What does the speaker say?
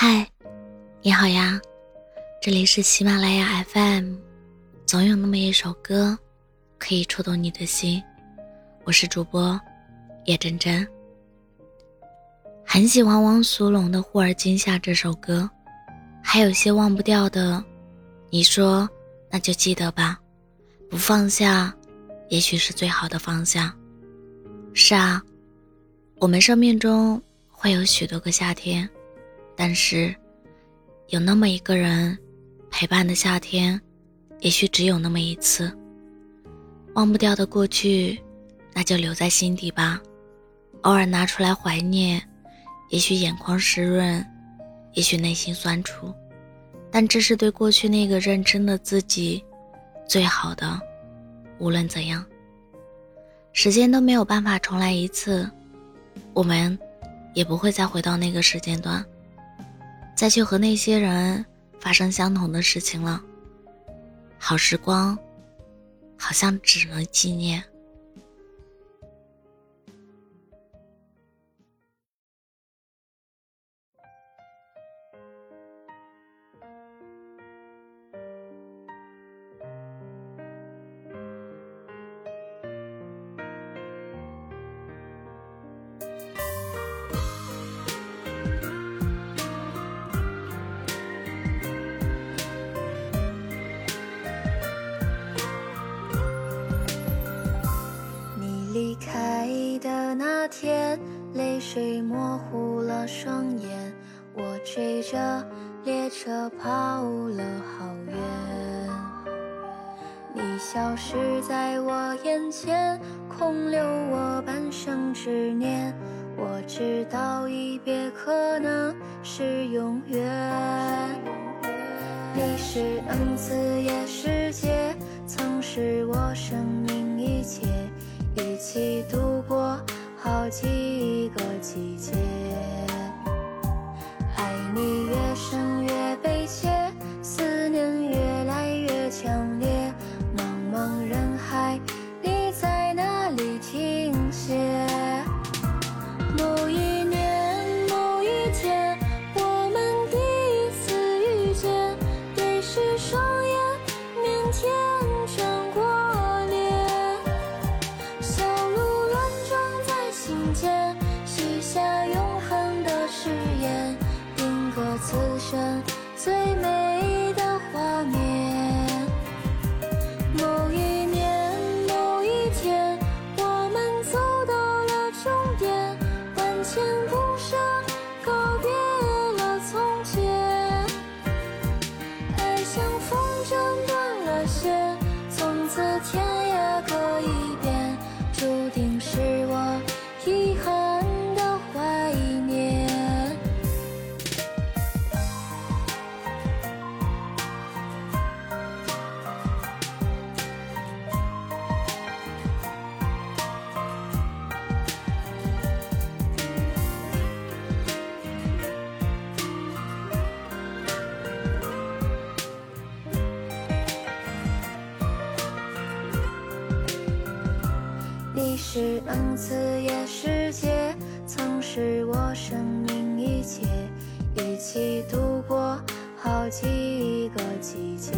嗨，你好呀，这里是喜马拉雅 FM，总有那么一首歌可以触动你的心。我是主播叶真真，很喜欢汪苏泷的《忽而今夏》这首歌，还有些忘不掉的。你说，那就记得吧，不放下，也许是最好的方向。是啊，我们生命中会有许多个夏天。但是，有那么一个人陪伴的夏天，也许只有那么一次。忘不掉的过去，那就留在心底吧。偶尔拿出来怀念，也许眼眶湿润，也许内心酸楚，但这是对过去那个认真的自己最好的。无论怎样，时间都没有办法重来一次，我们也不会再回到那个时间段。再去和那些人发生相同的事情了。好时光，好像只能纪念。离开的那天，泪水模糊了双眼，我追着列车跑了好远。你消失在我眼前，空留我半生执念。我知道一别可能是永远。你是恩赐也是劫，曾是我生，一起度过。好几个季节，是恩赐也是劫，曾是我生命一切，一起度过好几个季节。